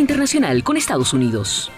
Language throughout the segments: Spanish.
Internacional con Estados Unidos.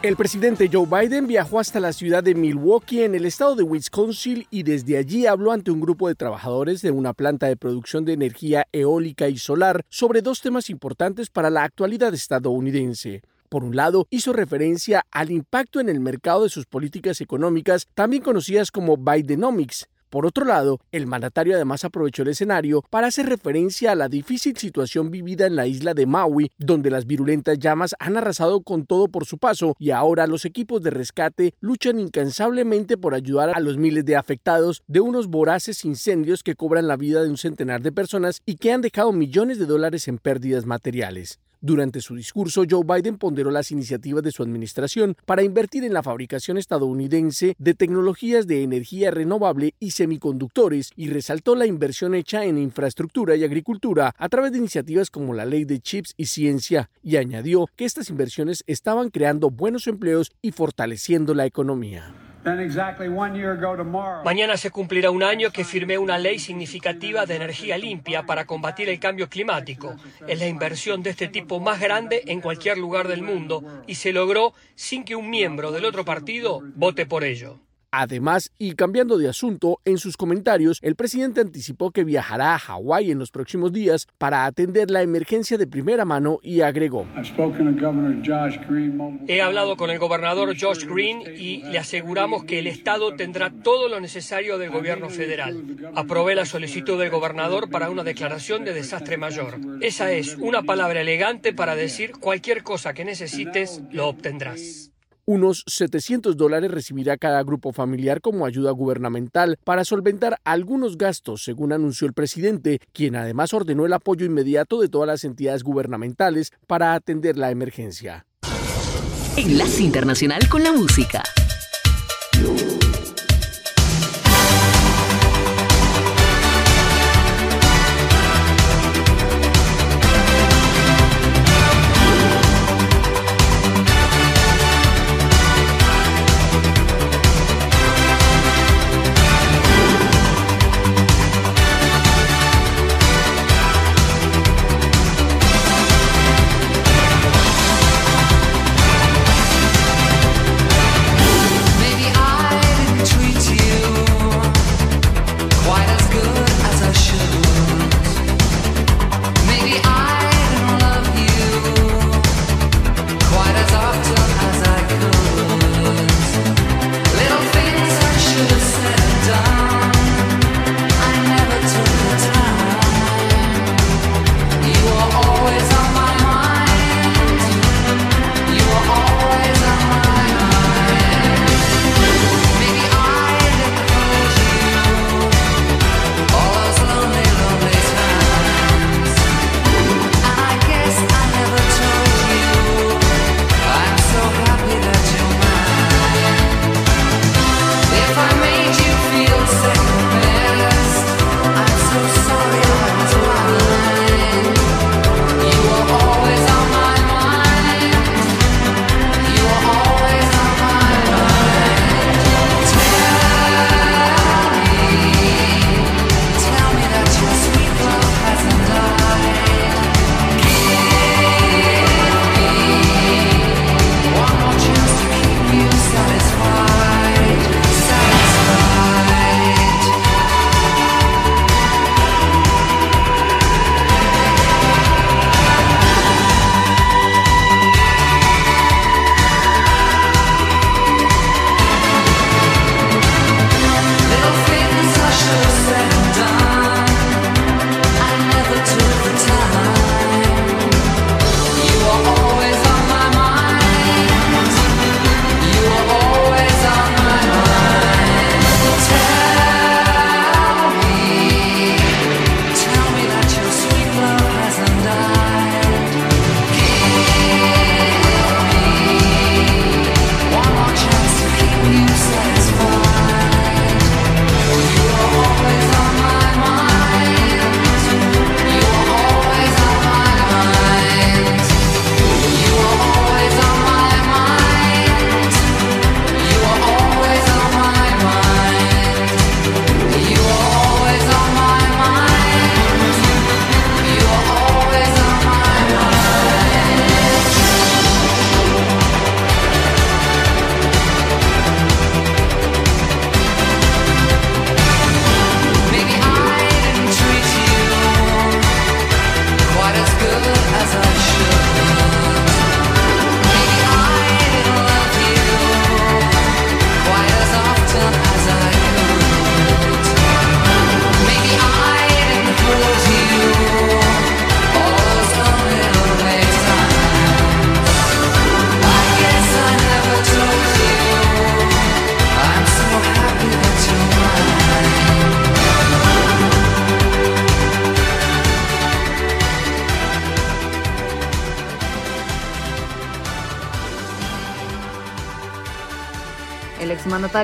El presidente Joe Biden viajó hasta la ciudad de Milwaukee en el estado de Wisconsin y desde allí habló ante un grupo de trabajadores de una planta de producción de energía eólica y solar sobre dos temas importantes para la actualidad estadounidense. Por un lado, hizo referencia al impacto en el mercado de sus políticas económicas, también conocidas como Bidenomics, por otro lado, el mandatario además aprovechó el escenario para hacer referencia a la difícil situación vivida en la isla de Maui, donde las virulentas llamas han arrasado con todo por su paso y ahora los equipos de rescate luchan incansablemente por ayudar a los miles de afectados de unos voraces incendios que cobran la vida de un centenar de personas y que han dejado millones de dólares en pérdidas materiales. Durante su discurso, Joe Biden ponderó las iniciativas de su administración para invertir en la fabricación estadounidense de tecnologías de energía renovable y semiconductores y resaltó la inversión hecha en infraestructura y agricultura a través de iniciativas como la ley de chips y ciencia, y añadió que estas inversiones estaban creando buenos empleos y fortaleciendo la economía. Mañana se cumplirá un año que firmé una ley significativa de energía limpia para combatir el cambio climático. Es la inversión de este tipo más grande en cualquier lugar del mundo y se logró sin que un miembro del otro partido vote por ello. Además, y cambiando de asunto, en sus comentarios, el presidente anticipó que viajará a Hawái en los próximos días para atender la emergencia de primera mano y agregó. He hablado con el gobernador Josh Green y le aseguramos que el Estado tendrá todo lo necesario del gobierno federal. Aprobé la solicitud del gobernador para una declaración de desastre mayor. Esa es una palabra elegante para decir cualquier cosa que necesites, lo obtendrás. Unos 700 dólares recibirá cada grupo familiar como ayuda gubernamental para solventar algunos gastos, según anunció el presidente, quien además ordenó el apoyo inmediato de todas las entidades gubernamentales para atender la emergencia. Enlace Internacional con la Música.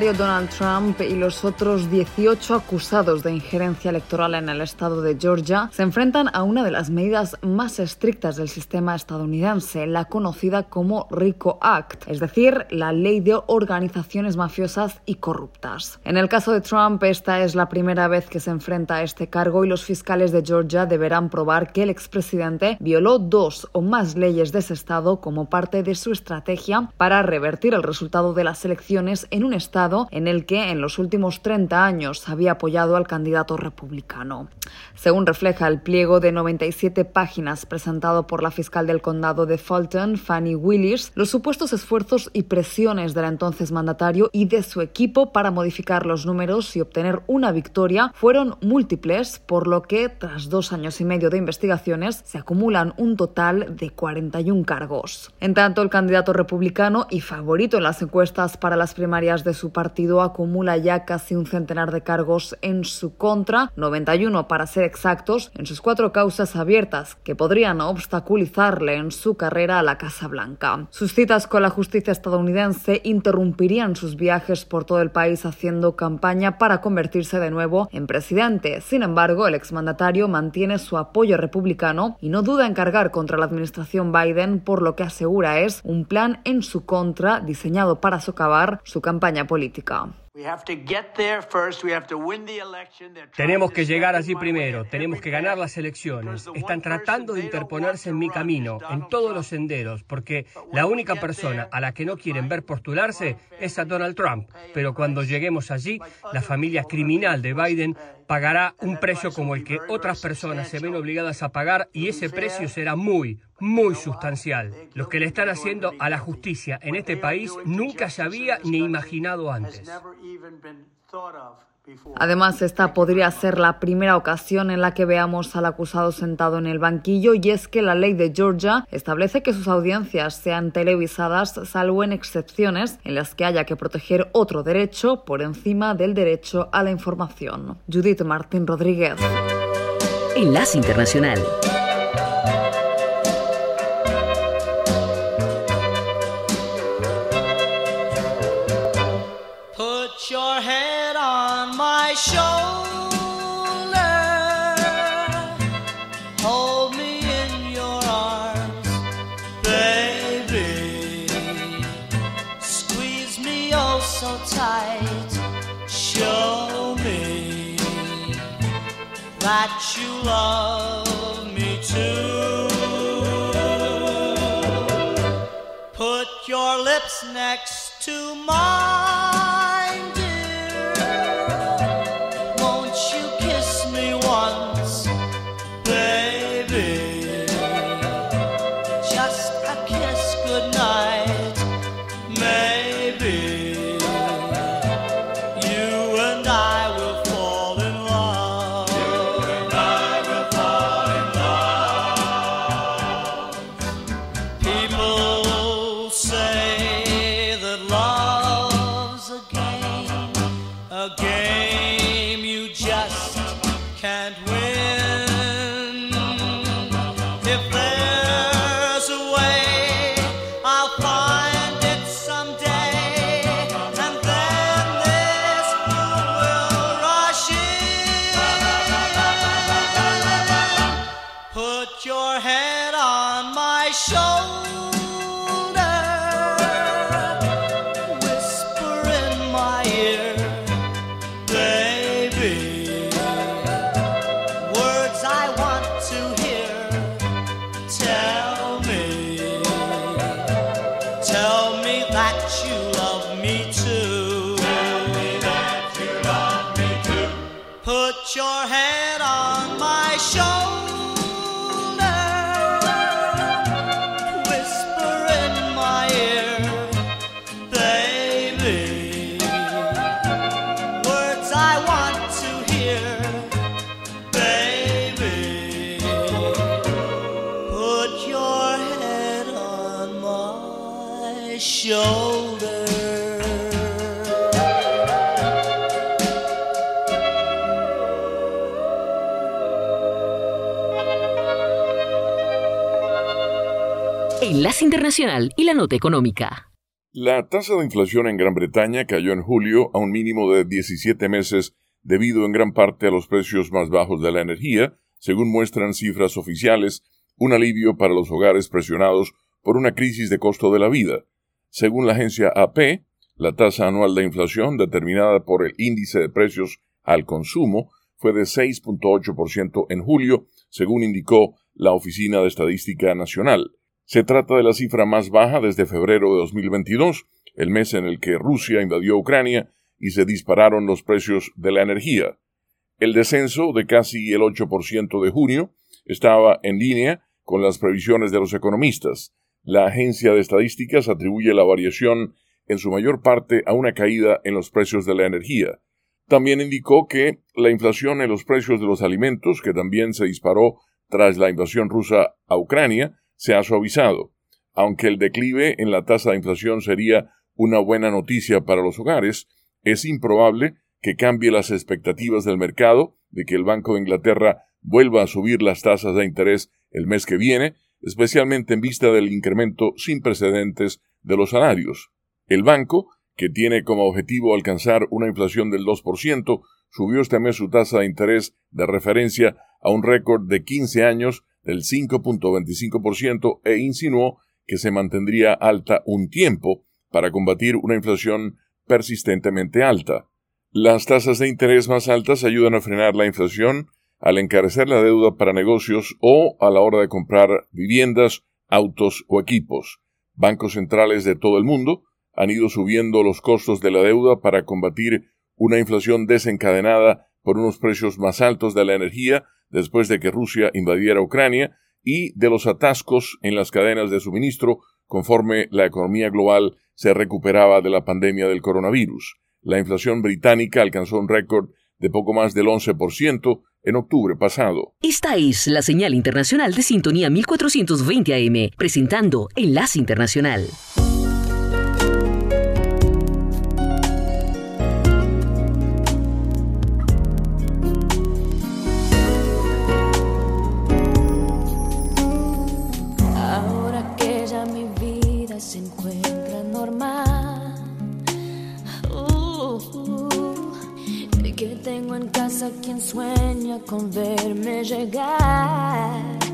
Donald Trump y los otros 18 acusados de injerencia electoral en el estado de Georgia se enfrentan a una de las medidas más estrictas del sistema estadounidense, la conocida como RICO Act, es decir, la ley de organizaciones mafiosas y corruptas. En el caso de Trump, esta es la primera vez que se enfrenta a este cargo y los fiscales de Georgia deberán probar que el expresidente violó dos o más leyes de ese estado como parte de su estrategia para revertir el resultado de las elecciones en un estado en el que en los últimos 30 años había apoyado al candidato republicano. Según refleja el pliego de 97 páginas presentado por la fiscal del condado de Fulton, Fanny Willis, los supuestos esfuerzos y presiones del entonces mandatario y de su equipo para modificar los números y obtener una victoria fueron múltiples, por lo que, tras dos años y medio de investigaciones, se acumulan un total de 41 cargos. En tanto, el candidato republicano y favorito en las encuestas para las primarias de su partido acumula ya casi un centenar de cargos en su contra, 91 para ser exactos, en sus cuatro causas abiertas que podrían obstaculizarle en su carrera a la Casa Blanca. Sus citas con la justicia estadounidense interrumpirían sus viajes por todo el país haciendo campaña para convertirse de nuevo en presidente. Sin embargo, el exmandatario mantiene su apoyo republicano y no duda en cargar contra la administración Biden por lo que asegura es un plan en su contra diseñado para socavar su campaña política. política. Tenemos que llegar allí primero, tenemos que ganar las elecciones. Están tratando de interponerse en mi camino, en todos los senderos, porque la única persona a la que no quieren ver postularse es a Donald Trump. Pero cuando lleguemos allí, la familia criminal de Biden pagará un precio como el que otras personas se ven obligadas a pagar y ese precio será muy, muy sustancial. Lo que le están haciendo a la justicia en este país nunca se había ni imaginado antes. Además, esta podría ser la primera ocasión en la que veamos al acusado sentado en el banquillo y es que la ley de Georgia establece que sus audiencias sean televisadas salvo en excepciones en las que haya que proteger otro derecho por encima del derecho a la información. Judith Martín Rodríguez. Enlace Internacional. Love me too. Put your lips next Internacional y la Nota Económica. La tasa de inflación en Gran Bretaña cayó en julio a un mínimo de 17 meses debido en gran parte a los precios más bajos de la energía, según muestran cifras oficiales, un alivio para los hogares presionados por una crisis de costo de la vida. Según la agencia AP, la tasa anual de inflación, determinada por el índice de precios al consumo, fue de 6.8% en julio, según indicó la Oficina de Estadística Nacional. Se trata de la cifra más baja desde febrero de 2022, el mes en el que Rusia invadió Ucrania y se dispararon los precios de la energía. El descenso de casi el 8% de junio estaba en línea con las previsiones de los economistas. La agencia de estadísticas atribuye la variación en su mayor parte a una caída en los precios de la energía. También indicó que la inflación en los precios de los alimentos, que también se disparó tras la invasión rusa a Ucrania, se ha suavizado. Aunque el declive en la tasa de inflación sería una buena noticia para los hogares, es improbable que cambie las expectativas del mercado de que el Banco de Inglaterra vuelva a subir las tasas de interés el mes que viene, especialmente en vista del incremento sin precedentes de los salarios. El banco, que tiene como objetivo alcanzar una inflación del 2%, subió este mes su tasa de interés de referencia a un récord de 15 años del 5.25% e insinuó que se mantendría alta un tiempo para combatir una inflación persistentemente alta. Las tasas de interés más altas ayudan a frenar la inflación al encarecer la deuda para negocios o a la hora de comprar viviendas, autos o equipos. Bancos centrales de todo el mundo han ido subiendo los costos de la deuda para combatir una inflación desencadenada por unos precios más altos de la energía después de que Rusia invadiera Ucrania y de los atascos en las cadenas de suministro conforme la economía global se recuperaba de la pandemia del coronavirus. La inflación británica alcanzó un récord de poco más del 11% en octubre pasado. Esta es la señal internacional de sintonía 1420 AM, presentando Enlace Internacional. Con verme llegar.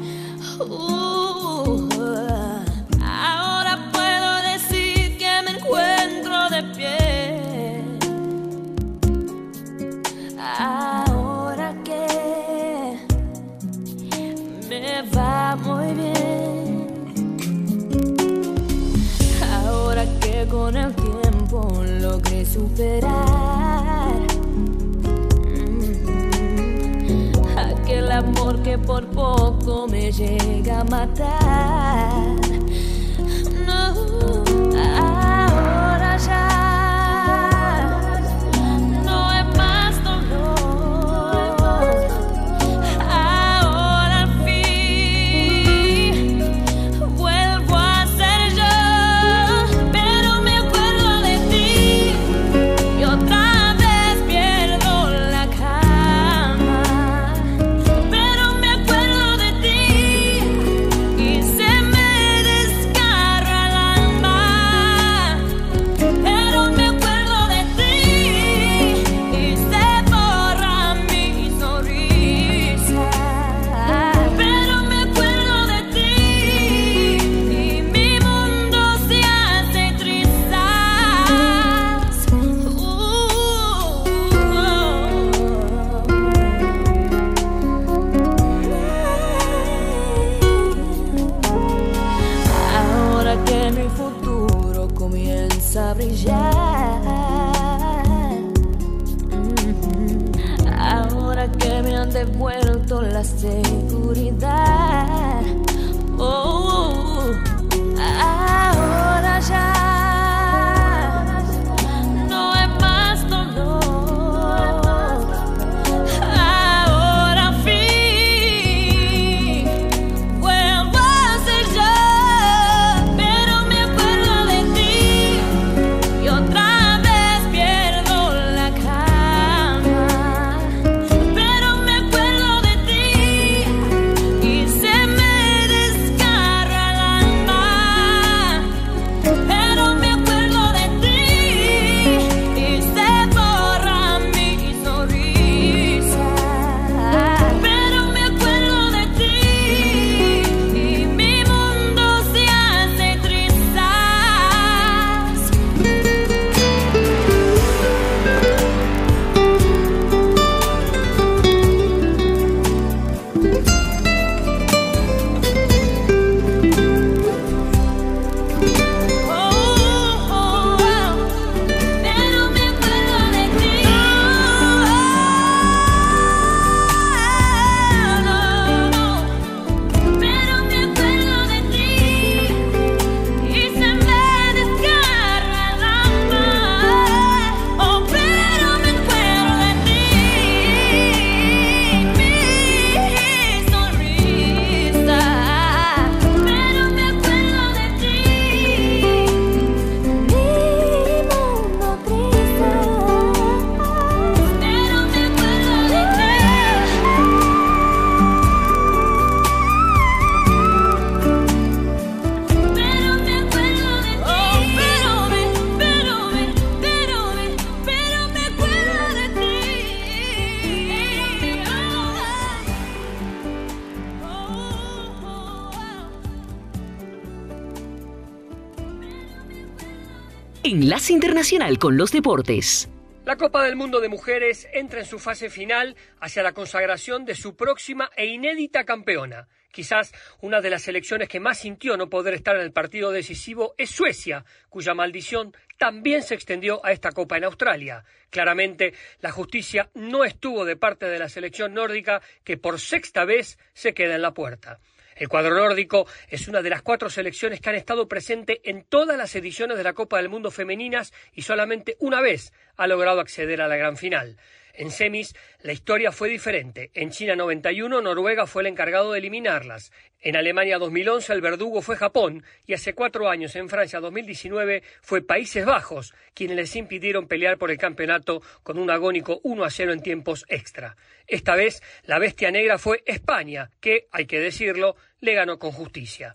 Enlace Internacional con los Deportes. La Copa del Mundo de Mujeres entra en su fase final hacia la consagración de su próxima e inédita campeona. Quizás una de las selecciones que más sintió no poder estar en el partido decisivo es Suecia, cuya maldición también se extendió a esta Copa en Australia. Claramente, la justicia no estuvo de parte de la selección nórdica que por sexta vez se queda en la puerta. El cuadro nórdico es una de las cuatro selecciones que han estado presentes en todas las ediciones de la Copa del Mundo femeninas y solamente una vez ha logrado acceder a la gran final. En semis, la historia fue diferente. En China 91, Noruega fue el encargado de eliminarlas. En Alemania 2011, el verdugo fue Japón. Y hace cuatro años, en Francia 2019, fue Países Bajos quienes les impidieron pelear por el campeonato con un agónico 1 a 0 en tiempos extra. Esta vez, la bestia negra fue España, que, hay que decirlo, le ganó con justicia.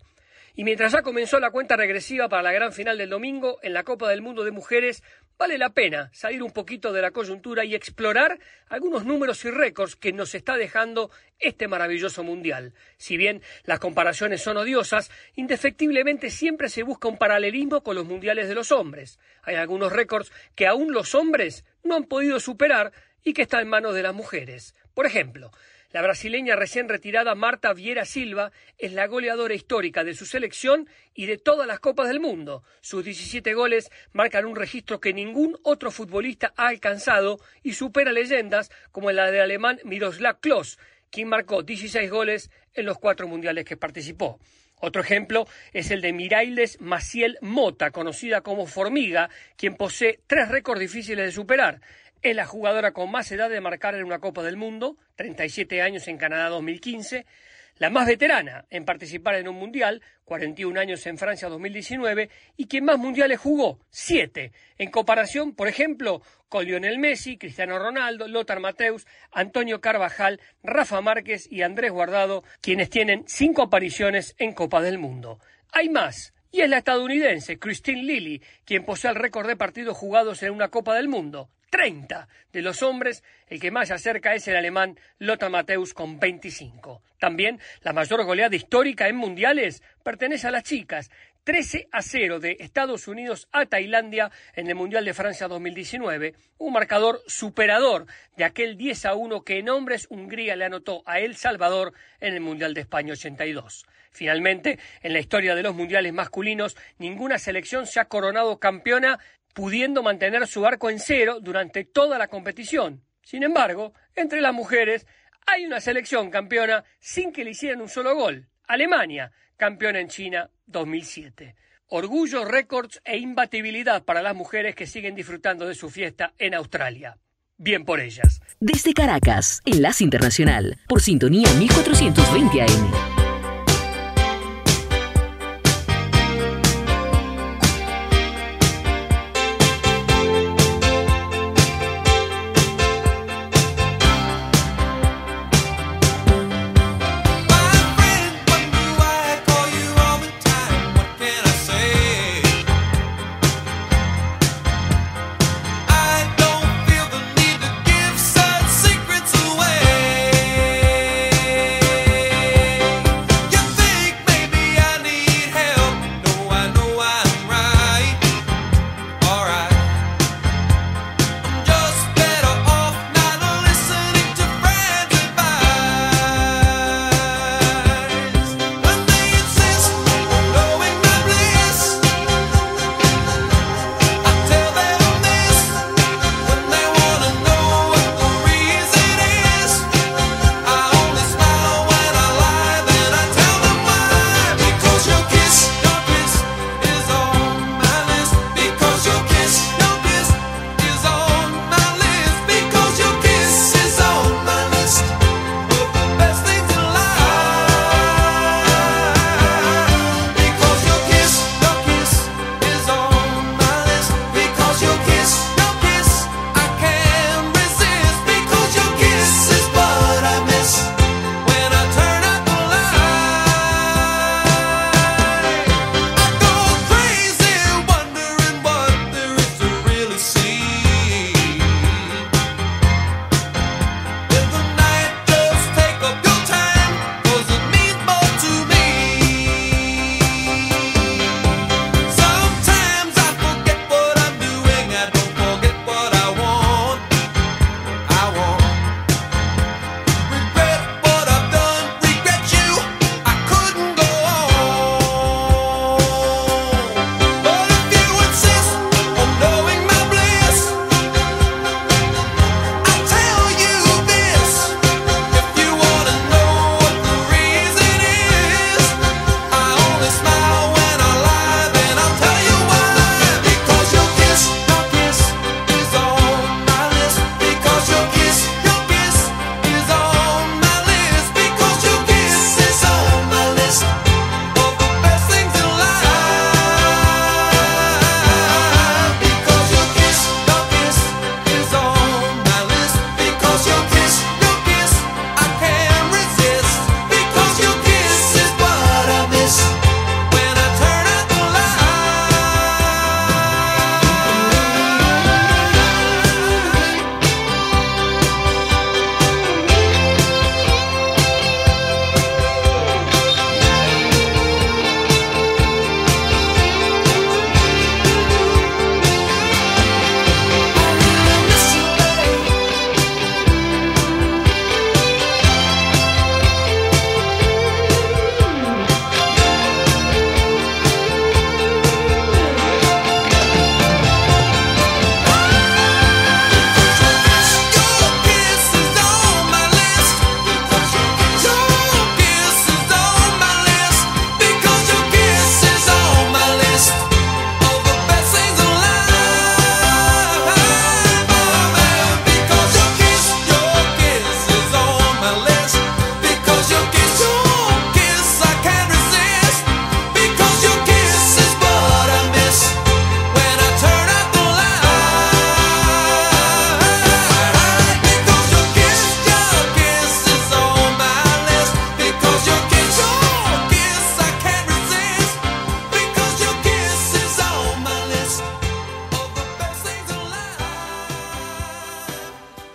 Y mientras ya comenzó la cuenta regresiva para la gran final del domingo en la Copa del Mundo de Mujeres, vale la pena salir un poquito de la coyuntura y explorar algunos números y récords que nos está dejando este maravilloso mundial. Si bien las comparaciones son odiosas, indefectiblemente siempre se busca un paralelismo con los mundiales de los hombres. Hay algunos récords que aún los hombres no han podido superar y que están en manos de las mujeres. Por ejemplo, la brasileña recién retirada Marta Vieira Silva es la goleadora histórica de su selección y de todas las Copas del Mundo. Sus 17 goles marcan un registro que ningún otro futbolista ha alcanzado y supera leyendas como la del alemán Miroslav Klose, quien marcó 16 goles en los cuatro mundiales que participó. Otro ejemplo es el de Mirailes Maciel Mota, conocida como Formiga, quien posee tres récords difíciles de superar. Es la jugadora con más edad de marcar en una Copa del Mundo, 37 años en Canadá 2015, la más veterana en participar en un mundial, 41 años en Francia 2019, y quien más mundiales jugó, 7, en comparación, por ejemplo, con Lionel Messi, Cristiano Ronaldo, Lothar Mateus, Antonio Carvajal, Rafa Márquez y Andrés Guardado, quienes tienen 5 apariciones en Copa del Mundo. Hay más, y es la estadounidense Christine Lilly, quien posee el récord de partidos jugados en una Copa del Mundo, 30 de los hombres, el que más se acerca es el alemán Lothar Mateus con 25. También la mayor goleada histórica en mundiales pertenece a las chicas, 13 a 0 de Estados Unidos a Tailandia en el Mundial de Francia 2019, un marcador superador de aquel 10 a 1 que en hombres Hungría le anotó a El Salvador en el Mundial de España 82. Finalmente, en la historia de los mundiales masculinos, ninguna selección se ha coronado campeona pudiendo mantener su arco en cero durante toda la competición. Sin embargo, entre las mujeres hay una selección campeona sin que le hicieran un solo gol. Alemania, campeona en China 2007. Orgullo, récords e imbatibilidad para las mujeres que siguen disfrutando de su fiesta en Australia. Bien por ellas. Desde Caracas, Enlace Internacional, por sintonía 1420 AM.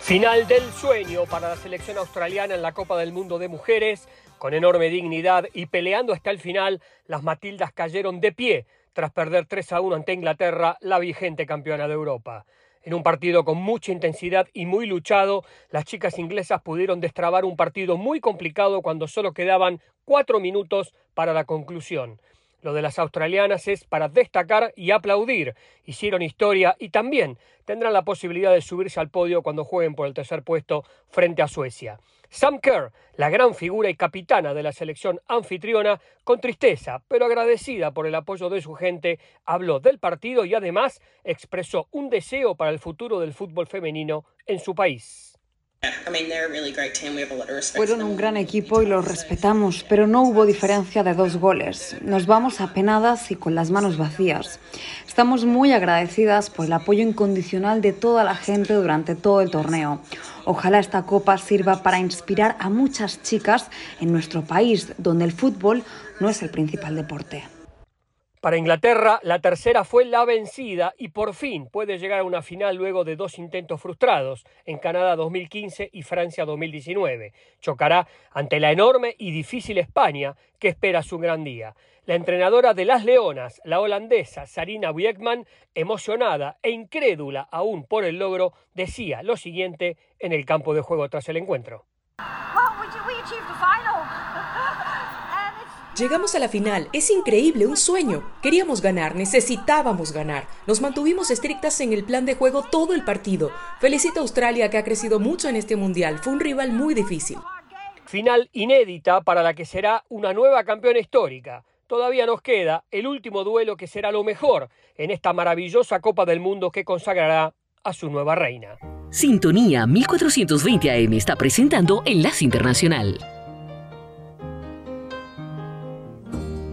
Final del sueño para la selección australiana en la Copa del Mundo de Mujeres. Con enorme dignidad y peleando hasta el final, las Matildas cayeron de pie tras perder 3 a 1 ante Inglaterra, la vigente campeona de Europa. En un partido con mucha intensidad y muy luchado, las chicas inglesas pudieron destrabar un partido muy complicado cuando solo quedaban cuatro minutos para la conclusión. Lo de las australianas es para destacar y aplaudir. Hicieron historia y también tendrán la posibilidad de subirse al podio cuando jueguen por el tercer puesto frente a Suecia. Sam Kerr, la gran figura y capitana de la selección anfitriona, con tristeza, pero agradecida por el apoyo de su gente, habló del partido y además expresó un deseo para el futuro del fútbol femenino en su país. Fueron un gran equipo y los respetamos, pero no hubo diferencia de dos goles. Nos vamos apenadas y con las manos vacías. Estamos muy agradecidas por el apoyo incondicional de toda la gente durante todo el torneo. Ojalá esta copa sirva para inspirar a muchas chicas en nuestro país, donde el fútbol no es el principal deporte. Para Inglaterra, la tercera fue la vencida y por fin puede llegar a una final luego de dos intentos frustrados en Canadá 2015 y Francia 2019. Chocará ante la enorme y difícil España que espera su gran día. La entrenadora de las Leonas, la holandesa Sarina Wiegman, emocionada e incrédula aún por el logro, decía lo siguiente en el campo de juego tras el encuentro. Llegamos a la final, es increíble, un sueño. Queríamos ganar, necesitábamos ganar. Nos mantuvimos estrictas en el plan de juego todo el partido. Felicito a Australia que ha crecido mucho en este mundial, fue un rival muy difícil. Final inédita para la que será una nueva campeona histórica. Todavía nos queda el último duelo que será lo mejor en esta maravillosa Copa del Mundo que consagrará a su nueva reina. Sintonía 1420 AM está presentando Enlace Internacional.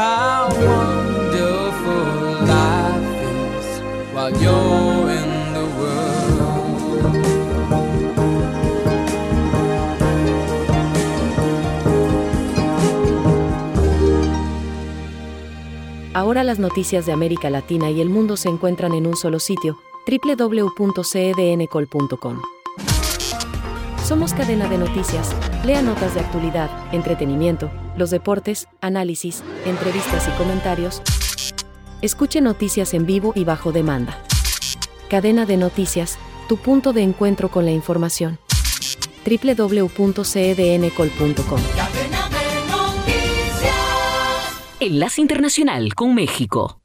How wonderful life is while you're in the world. Ahora las noticias de América Latina y el mundo se encuentran en un solo sitio, www.cedncol.com. Somos cadena de noticias. Lea notas de actualidad, entretenimiento, los deportes, análisis, entrevistas y comentarios. Escuche noticias en vivo y bajo demanda. Cadena de noticias, tu punto de encuentro con la información. www.cedncol.com. Enlace Internacional con México.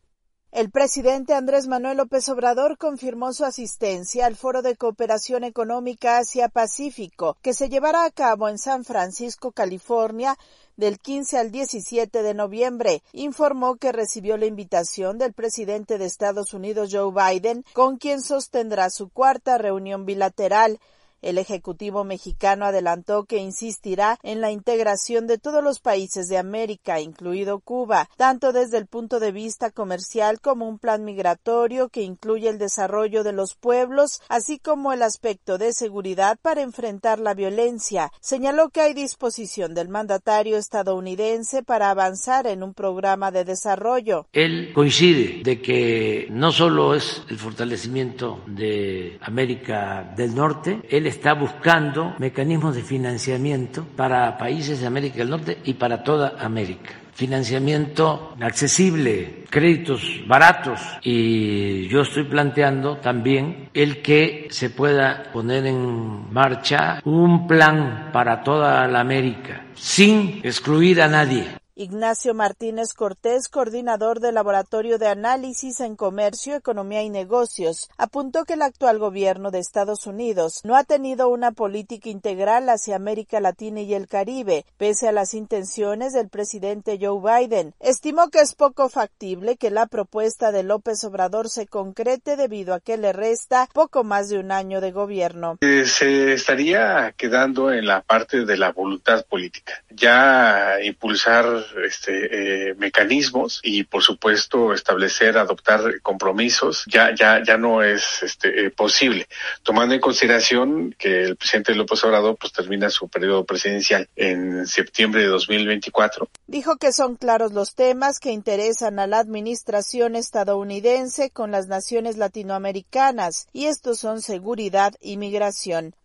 El presidente Andrés Manuel López Obrador confirmó su asistencia al Foro de Cooperación Económica Asia-Pacífico, que se llevará a cabo en San Francisco, California, del 15 al 17 de noviembre. Informó que recibió la invitación del presidente de Estados Unidos, Joe Biden, con quien sostendrá su cuarta reunión bilateral. El Ejecutivo mexicano adelantó que insistirá en la integración de todos los países de América, incluido Cuba, tanto desde el punto de vista comercial como un plan migratorio que incluye el desarrollo de los pueblos, así como el aspecto de seguridad para enfrentar la violencia. Señaló que hay disposición del mandatario estadounidense para avanzar en un programa de desarrollo. Él coincide de que no solo es el fortalecimiento de América del Norte, él está buscando mecanismos de financiamiento para países de América del Norte y para toda América. Financiamiento accesible, créditos baratos y yo estoy planteando también el que se pueda poner en marcha un plan para toda la América sin excluir a nadie. Ignacio Martínez Cortés, coordinador del Laboratorio de Análisis en Comercio, Economía y Negocios, apuntó que el actual gobierno de Estados Unidos no ha tenido una política integral hacia América Latina y el Caribe, pese a las intenciones del presidente Joe Biden. Estimó que es poco factible que la propuesta de López Obrador se concrete debido a que le resta poco más de un año de gobierno. Eh, se estaría quedando en la parte de la voluntad política. Ya impulsar este, eh, mecanismos y, por supuesto, establecer, adoptar compromisos ya ya ya no es este, eh, posible, tomando en consideración que el presidente López Obrador pues termina su periodo presidencial en septiembre de 2024. Dijo que son claros los temas que interesan a la administración estadounidense con las naciones latinoamericanas y estos son seguridad y migración.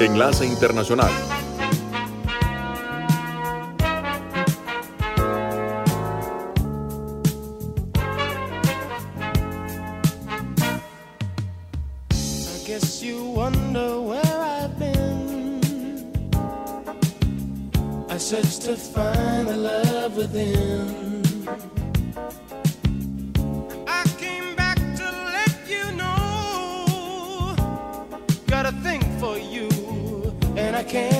Enlace Internacional. I searched to find the love within. I came back to let you know. Got a thing for you, and I can't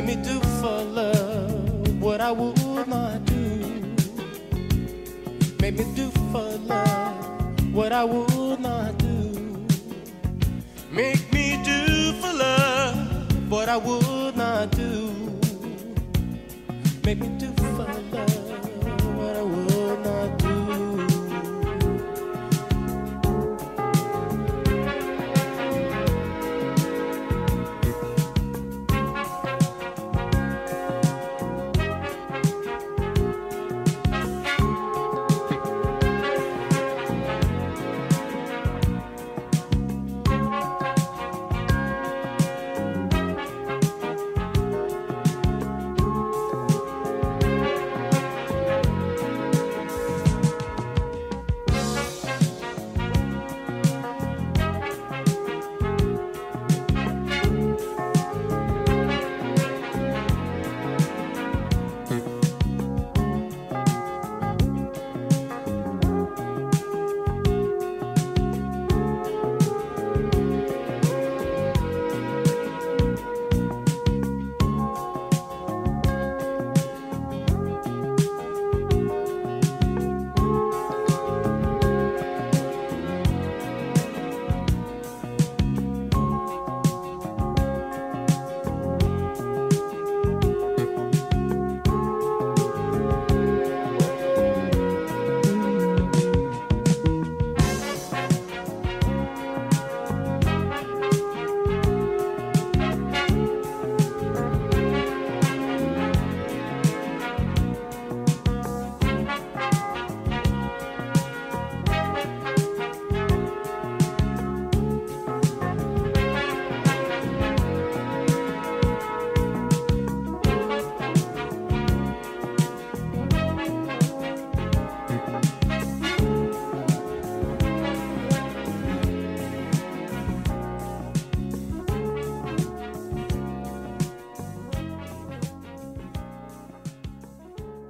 made me do for love what I would not do. Made me do for love what I would not do. Make me do for love what I would not do. Make me do for love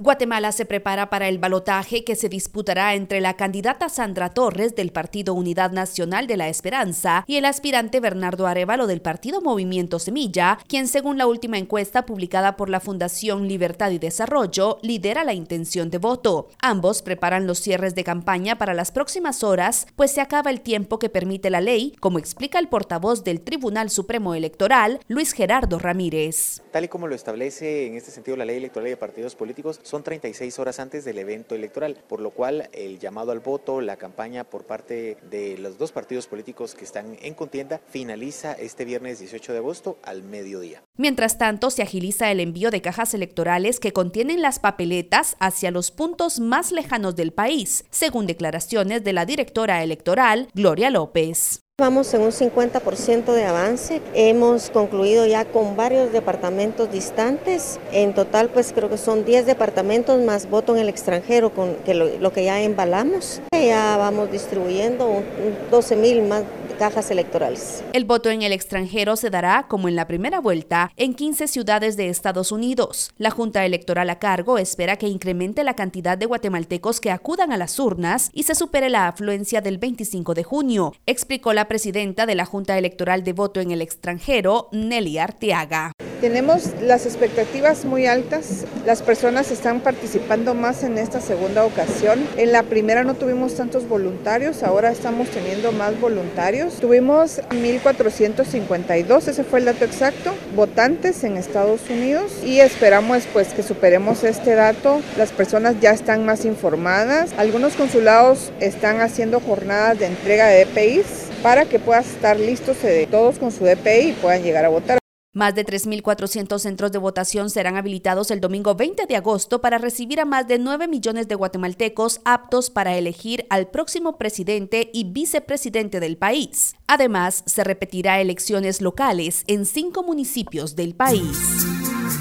Guatemala se prepara para el balotaje que se disputará entre la candidata Sandra Torres del Partido Unidad Nacional de la Esperanza y el aspirante Bernardo Arevalo del Partido Movimiento Semilla, quien según la última encuesta publicada por la Fundación Libertad y Desarrollo lidera la intención de voto. Ambos preparan los cierres de campaña para las próximas horas, pues se acaba el tiempo que permite la ley, como explica el portavoz del Tribunal Supremo Electoral, Luis Gerardo Ramírez. Tal y como lo establece en este sentido la ley electoral de partidos políticos, son 36 horas antes del evento electoral, por lo cual el llamado al voto, la campaña por parte de los dos partidos políticos que están en contienda finaliza este viernes 18 de agosto al mediodía. Mientras tanto, se agiliza el envío de cajas electorales que contienen las papeletas hacia los puntos más lejanos del país, según declaraciones de la directora electoral, Gloria López. Vamos en un 50% de avance. Hemos concluido ya con varios departamentos distantes. En total, pues creo que son 10 departamentos más voto en el extranjero con que lo, lo que ya embalamos. Ya vamos distribuyendo 12 mil más cajas electorales. El voto en el extranjero se dará, como en la primera vuelta, en 15 ciudades de Estados Unidos. La Junta Electoral a cargo espera que incremente la cantidad de guatemaltecos que acudan a las urnas y se supere la afluencia del 25 de junio, explicó la presidenta de la Junta Electoral de Voto en el extranjero, Nelly Arteaga. Tenemos las expectativas muy altas, las personas están participando más en esta segunda ocasión. En la primera no tuvimos tantos voluntarios, ahora estamos teniendo más voluntarios. Tuvimos 1.452, ese fue el dato exacto, votantes en Estados Unidos y esperamos pues que superemos este dato. Las personas ya están más informadas. Algunos consulados están haciendo jornadas de entrega de DPIs para que puedan estar listos todos con su DPI y puedan llegar a votar. Más de 3.400 centros de votación serán habilitados el domingo 20 de agosto para recibir a más de 9 millones de guatemaltecos aptos para elegir al próximo presidente y vicepresidente del país. Además, se repetirá elecciones locales en cinco municipios del país.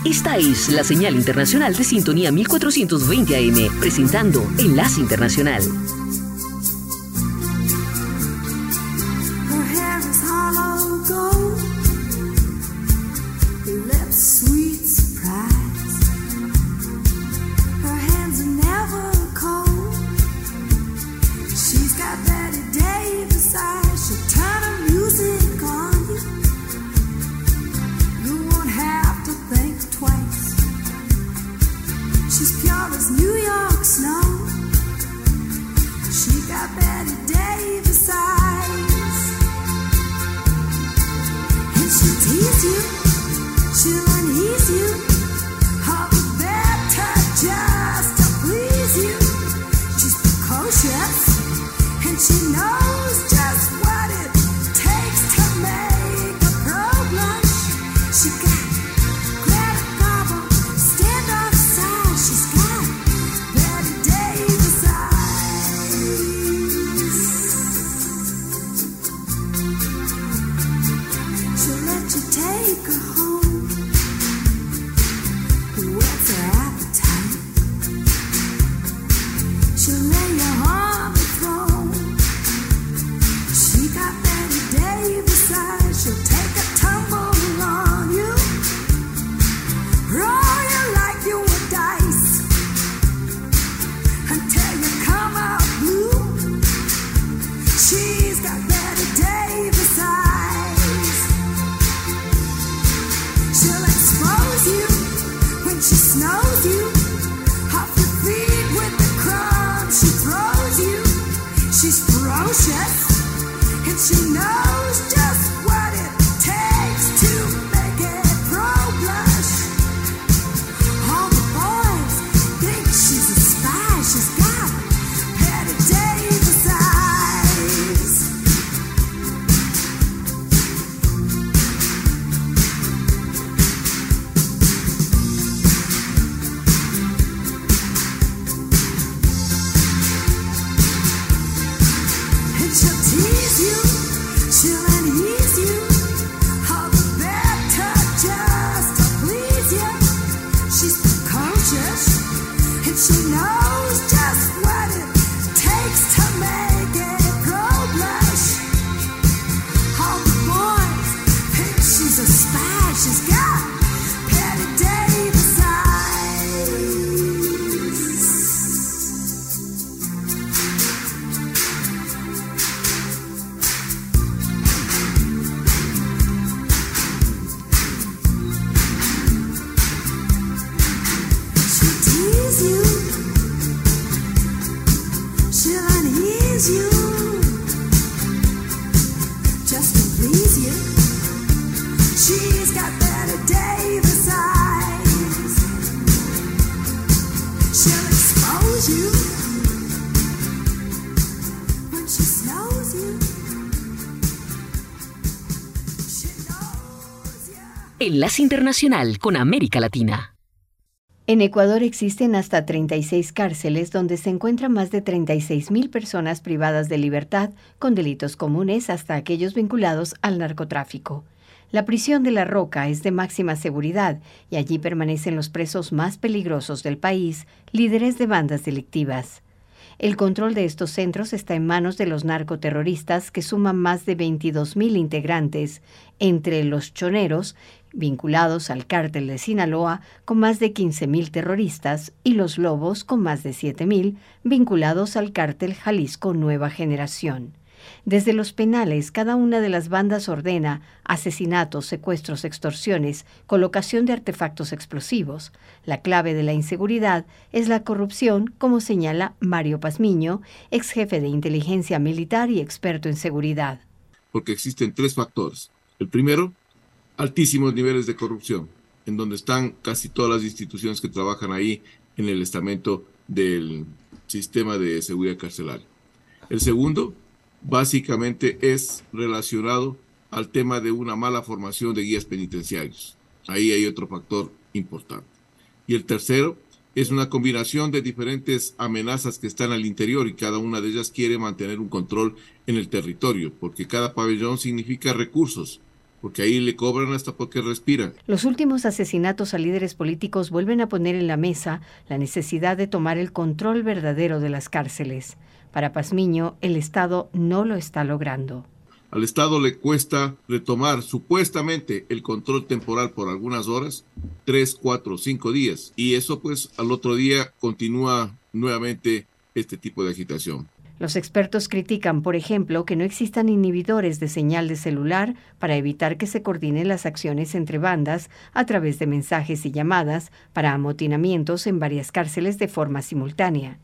Esta es la señal internacional de sintonía 1420 AM, presentando Enlace Internacional. New York snow. She got Betty Davis eyes. And she'll you, she'll Internacional con América Latina. En Ecuador existen hasta 36 cárceles donde se encuentran más de 36.000 personas privadas de libertad con delitos comunes hasta aquellos vinculados al narcotráfico. La prisión de La Roca es de máxima seguridad y allí permanecen los presos más peligrosos del país, líderes de bandas delictivas. El control de estos centros está en manos de los narcoterroristas que suman más de 22.000 integrantes, entre los choneros, vinculados al cártel de Sinaloa, con más de 15.000 terroristas, y los lobos, con más de 7.000, vinculados al cártel Jalisco Nueva Generación. Desde los penales, cada una de las bandas ordena asesinatos, secuestros, extorsiones, colocación de artefactos explosivos. La clave de la inseguridad es la corrupción, como señala Mario Pazmiño, ex jefe de inteligencia militar y experto en seguridad. porque existen tres factores. El primero, altísimos niveles de corrupción, en donde están casi todas las instituciones que trabajan ahí en el estamento del sistema de seguridad carcelaria. El segundo, básicamente, es relacionado al tema de una mala formación de guías penitenciarios. Ahí hay otro factor importante. Y el tercero es una combinación de diferentes amenazas que están al interior y cada una de ellas quiere mantener un control en el territorio, porque cada pabellón significa recursos, porque ahí le cobran hasta porque respiran. Los últimos asesinatos a líderes políticos vuelven a poner en la mesa la necesidad de tomar el control verdadero de las cárceles. Para Pazmiño, el Estado no lo está logrando. Al Estado le cuesta retomar supuestamente el control temporal por algunas horas, tres, cuatro, cinco días, y eso pues al otro día continúa nuevamente este tipo de agitación. Los expertos critican, por ejemplo, que no existan inhibidores de señal de celular para evitar que se coordinen las acciones entre bandas a través de mensajes y llamadas para amotinamientos en varias cárceles de forma simultánea.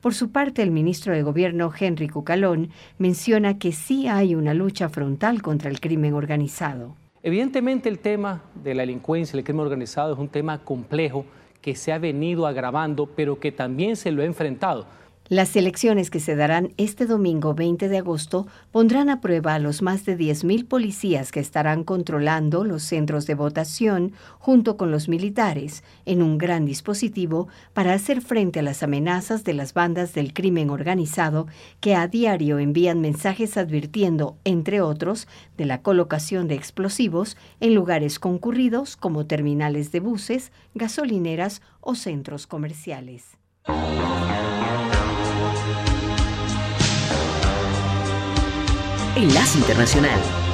Por su parte, el ministro de Gobierno, Henry Cucalón, menciona que sí hay una lucha frontal contra el crimen organizado. Evidentemente el tema de la delincuencia, el crimen organizado es un tema complejo que se ha venido agravando, pero que también se lo ha enfrentado. Las elecciones que se darán este domingo 20 de agosto pondrán a prueba a los más de 10.000 policías que estarán controlando los centros de votación junto con los militares en un gran dispositivo para hacer frente a las amenazas de las bandas del crimen organizado que a diario envían mensajes advirtiendo, entre otros, de la colocación de explosivos en lugares concurridos como terminales de buses, gasolineras o centros comerciales. Enlace Internacional.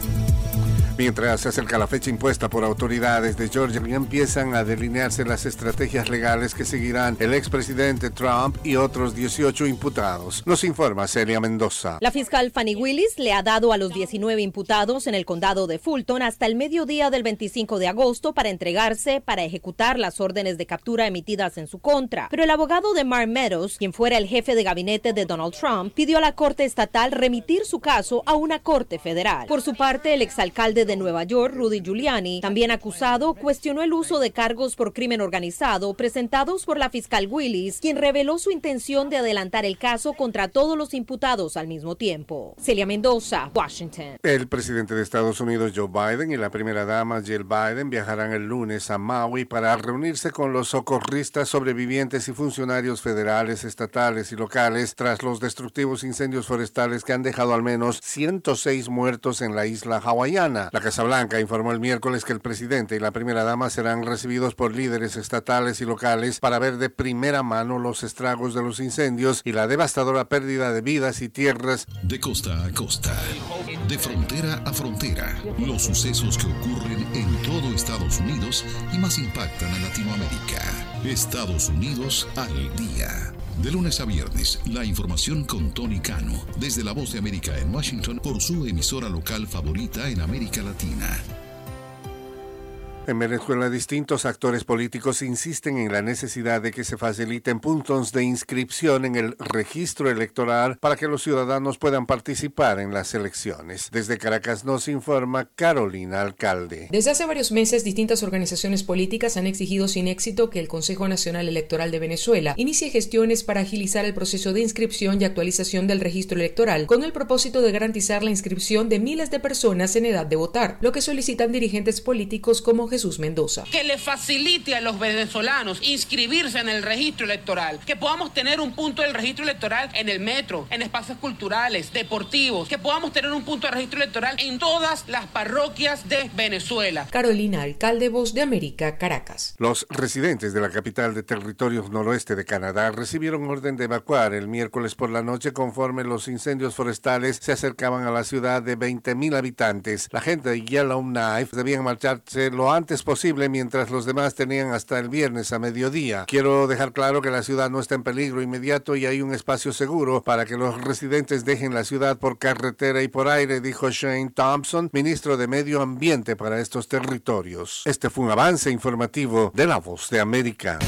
Mientras se acerca la fecha impuesta por autoridades de Georgia empiezan a delinearse las estrategias legales que seguirán el expresidente Trump y otros 18 imputados. Nos informa Celia Mendoza. La fiscal Fanny Willis le ha dado a los 19 imputados en el condado de Fulton hasta el mediodía del 25 de agosto para entregarse para ejecutar las órdenes de captura emitidas en su contra. Pero el abogado de Mark Meadows, quien fuera el jefe de gabinete de Donald Trump, pidió a la Corte Estatal remitir su caso a una Corte Federal. Por su parte, el exalcalde de Nueva York, Rudy Giuliani, también acusado, cuestionó el uso de cargos por crimen organizado presentados por la fiscal Willis, quien reveló su intención de adelantar el caso contra todos los imputados al mismo tiempo. Celia Mendoza, Washington. El presidente de Estados Unidos, Joe Biden, y la primera dama, Jill Biden, viajarán el lunes a Maui para reunirse con los socorristas, sobrevivientes y funcionarios federales, estatales y locales tras los destructivos incendios forestales que han dejado al menos 106 muertos en la isla hawaiana. La Casa Blanca informó el miércoles que el presidente y la primera dama serán recibidos por líderes estatales y locales para ver de primera mano los estragos de los incendios y la devastadora pérdida de vidas y tierras. De costa a costa, de frontera a frontera, los sucesos que ocurren en todo Estados Unidos y más impactan a Latinoamérica. Estados Unidos al día. De lunes a viernes, la información con Tony Cano, desde la Voz de América en Washington por su emisora local favorita en América Latina. En Venezuela, distintos actores políticos insisten en la necesidad de que se faciliten puntos de inscripción en el registro electoral para que los ciudadanos puedan participar en las elecciones. Desde Caracas nos informa Carolina Alcalde. Desde hace varios meses, distintas organizaciones políticas han exigido sin éxito que el Consejo Nacional Electoral de Venezuela inicie gestiones para agilizar el proceso de inscripción y actualización del registro electoral, con el propósito de garantizar la inscripción de miles de personas en edad de votar, lo que solicitan dirigentes políticos como Jesús Mendoza. Que le facilite a los venezolanos inscribirse en el registro electoral, que podamos tener un punto del registro electoral en el metro, en espacios culturales, deportivos, que podamos tener un punto de registro electoral en todas las parroquias de Venezuela. Carolina, alcalde Voz de América, Caracas. Los residentes de la capital de territorios noroeste de Canadá recibieron orden de evacuar el miércoles por la noche conforme los incendios forestales se acercaban a la ciudad de 20.000 habitantes. La gente de Yellowknife debían marcharse lo antes posible mientras los demás tenían hasta el viernes a mediodía. Quiero dejar claro que la ciudad no está en peligro inmediato y hay un espacio seguro para que los residentes dejen la ciudad por carretera y por aire, dijo Shane Thompson, ministro de Medio Ambiente para estos territorios. Este fue un avance informativo de La Voz de América.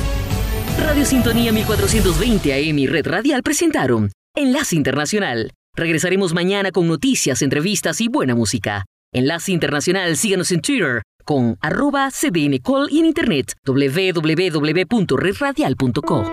Radio Sintonía 1420 AM y Red Radial presentaron Enlace Internacional. Regresaremos mañana con noticias, entrevistas y buena música. Enlace Internacional, síganos en Twitter con arroba cdncall y en internet www.redradial.co.